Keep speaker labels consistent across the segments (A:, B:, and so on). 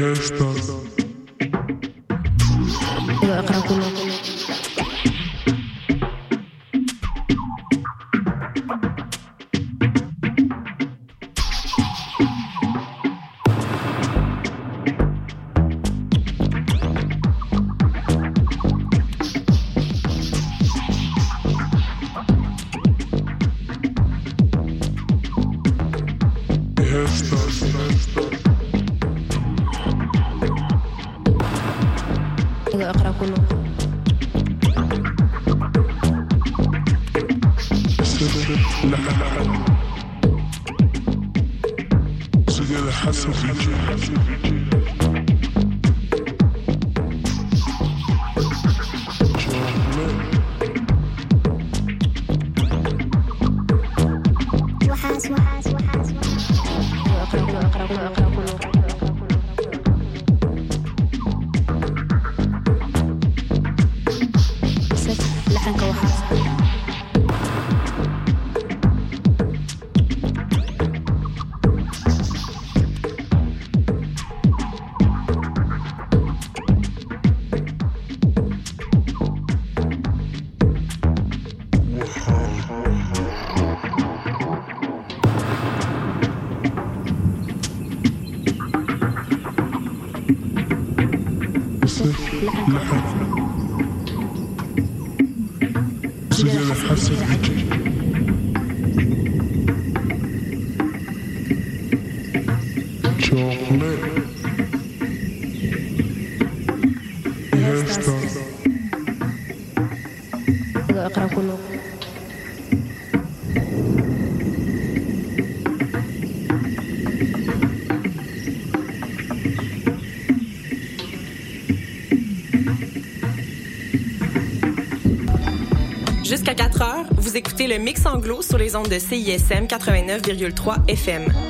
A: hashtag.
B: Jusqu'à 4 heures, vous écoutez le mix anglo sur les ondes de CISM 89,3 FM.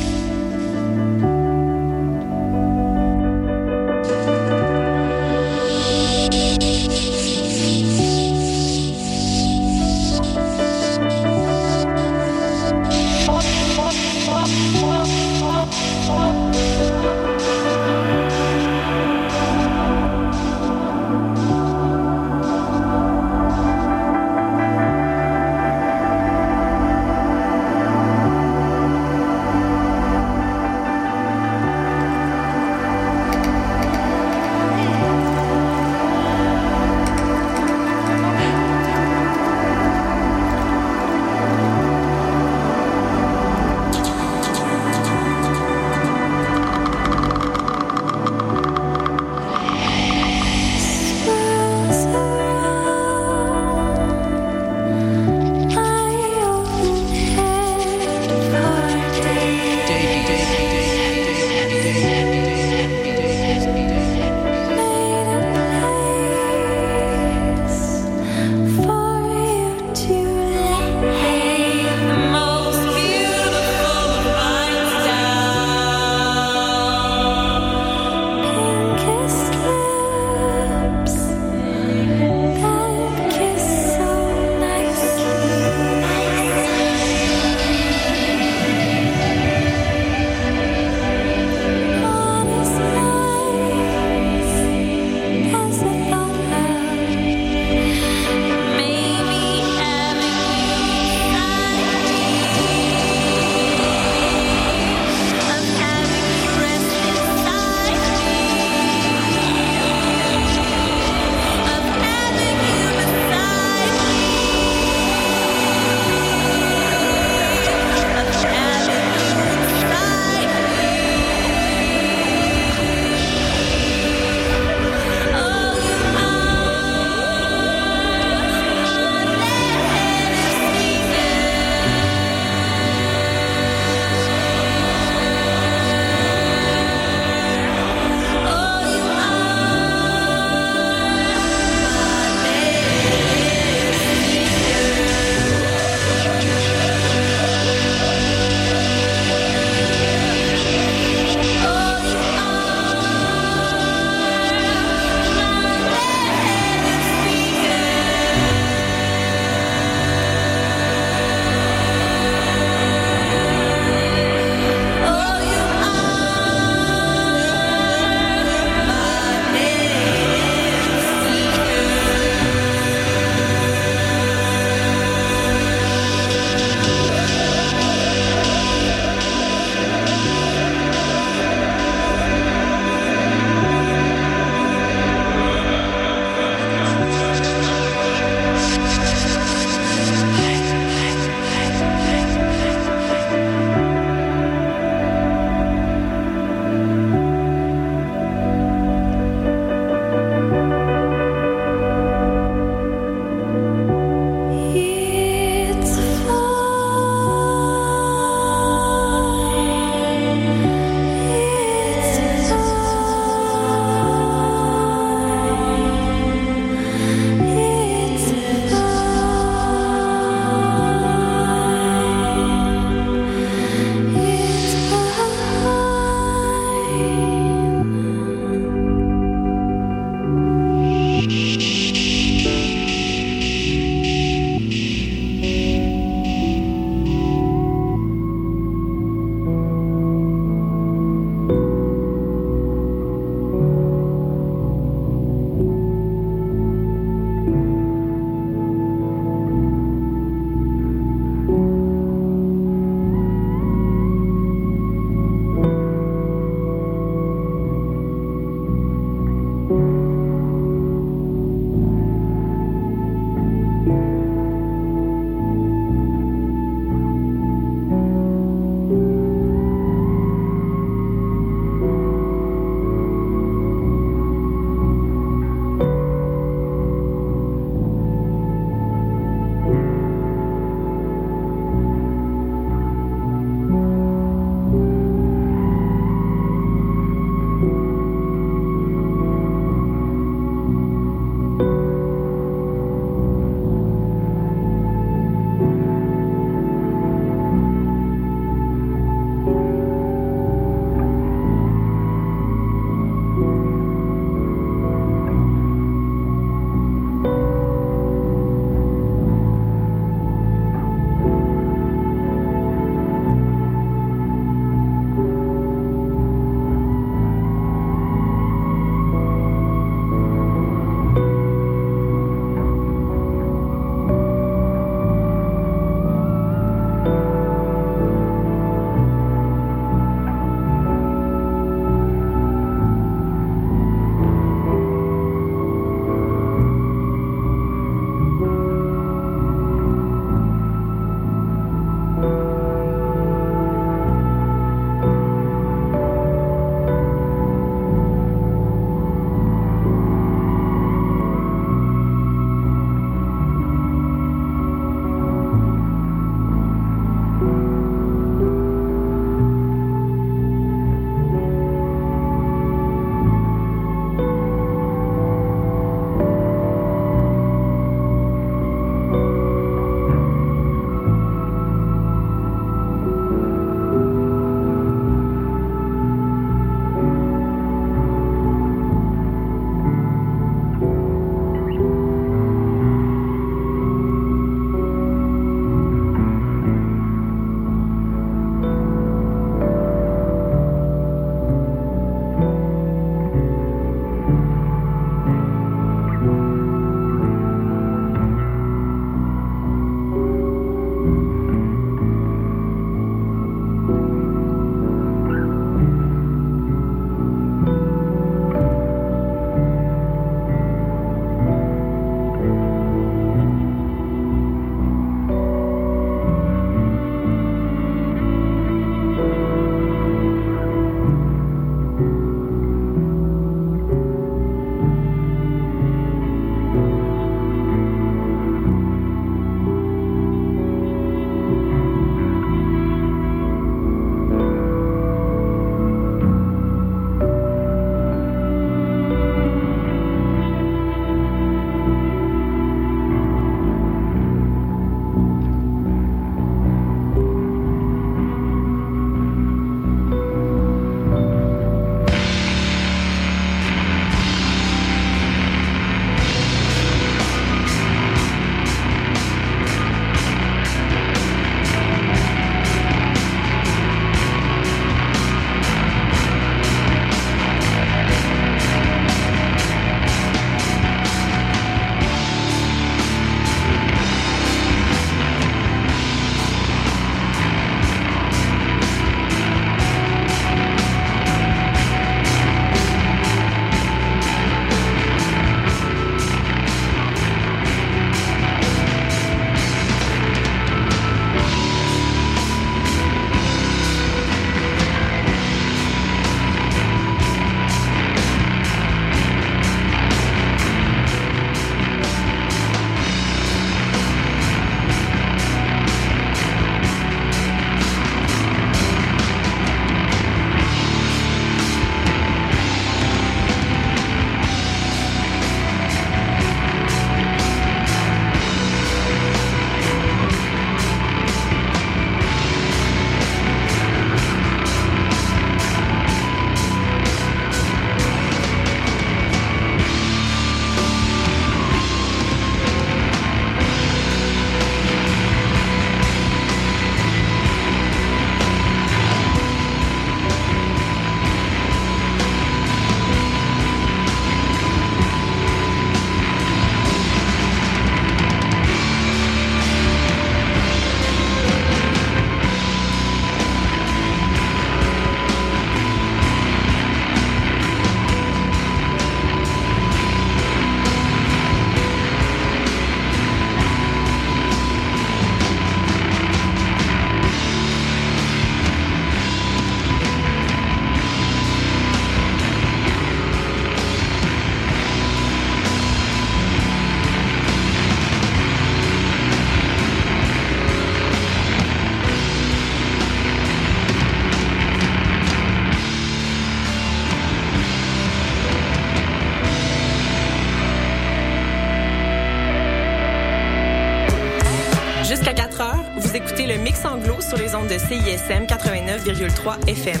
C: CISM 89,3 FM.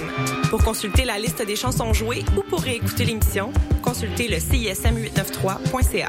C: Pour consulter la liste des chansons jouées ou pour réécouter l'émission, consultez le CISM893.ca.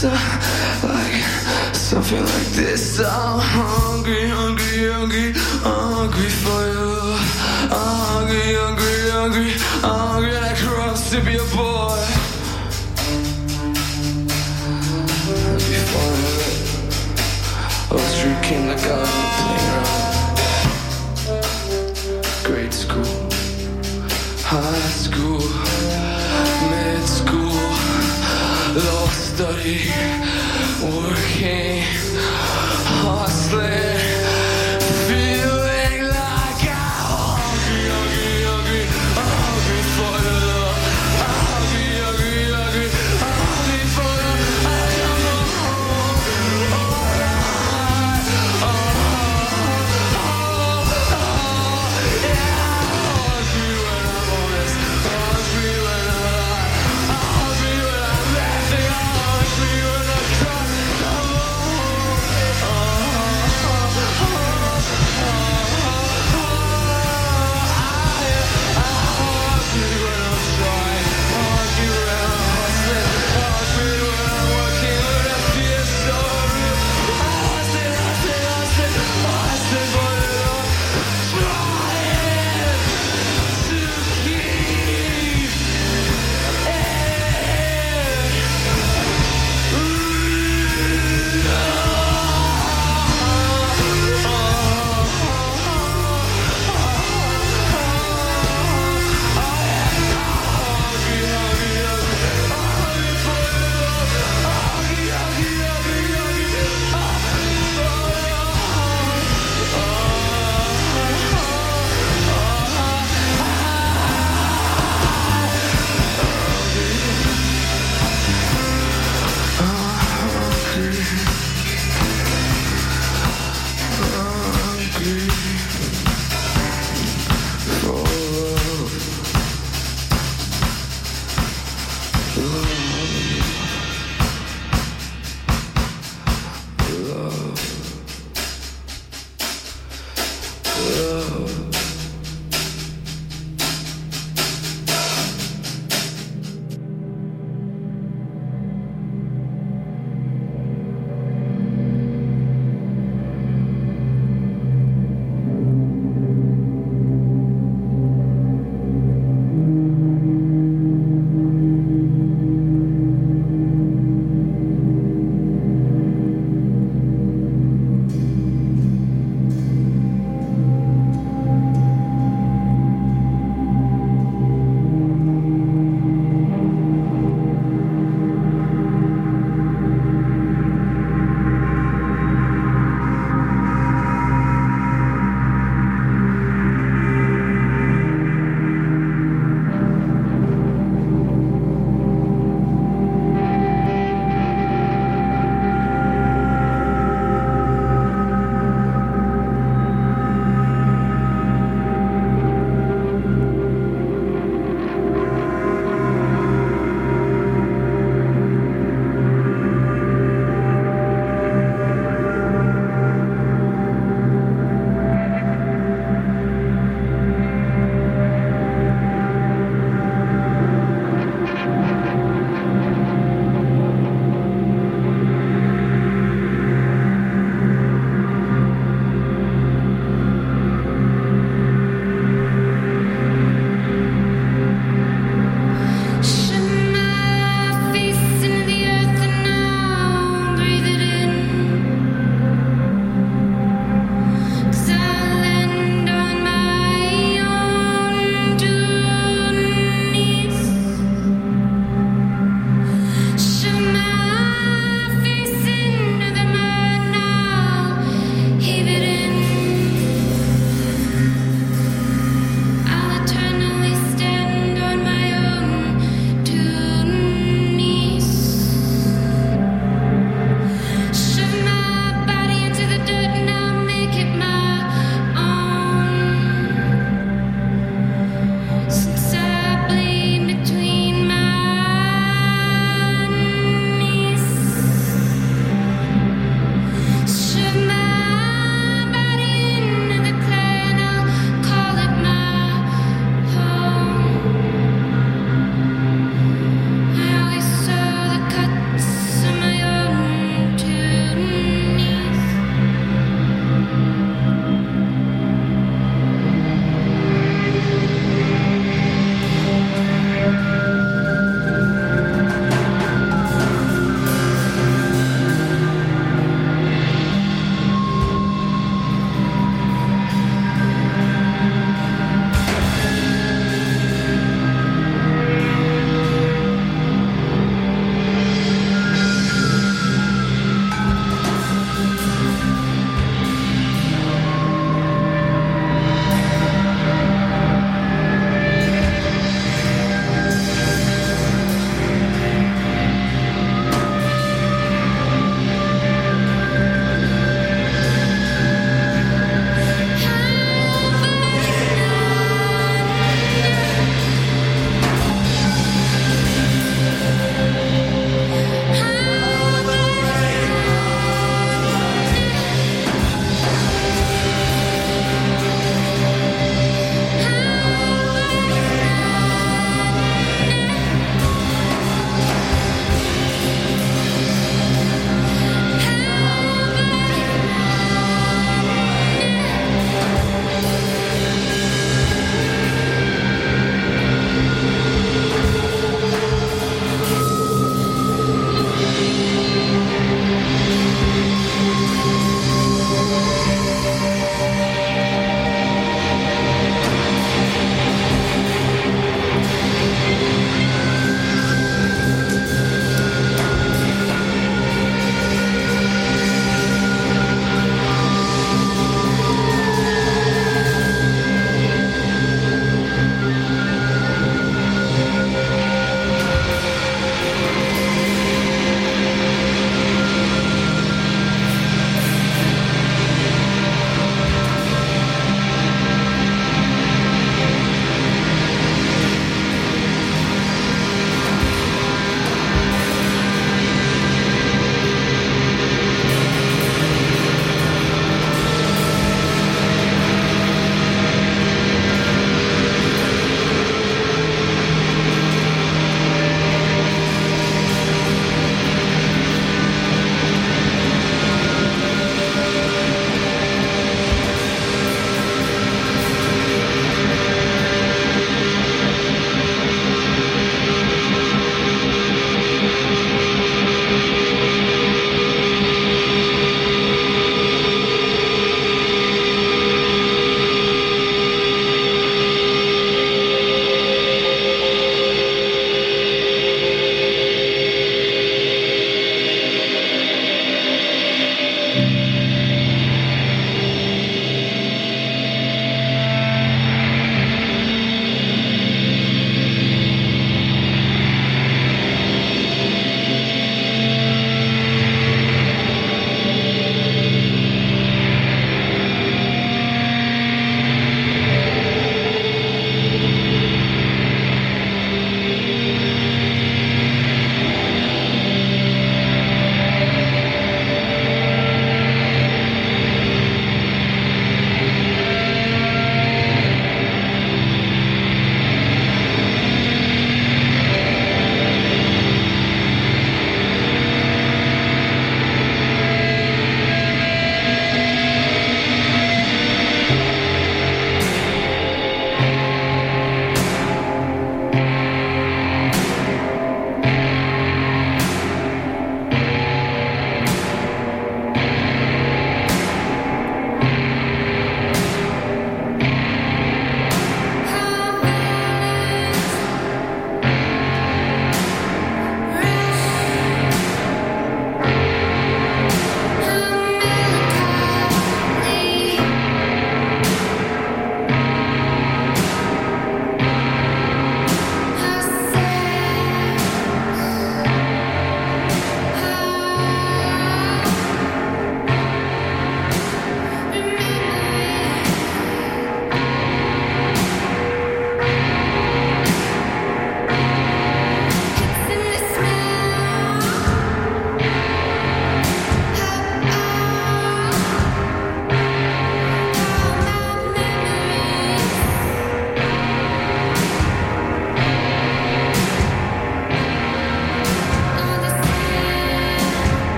D: so, like, something like this. I'm hungry, hungry, hungry, hungry for you. I'm hungry, hungry, hungry, hungry like cross to be a boy. Before I was drinking like I was playing around.
C: Study, working, hustling,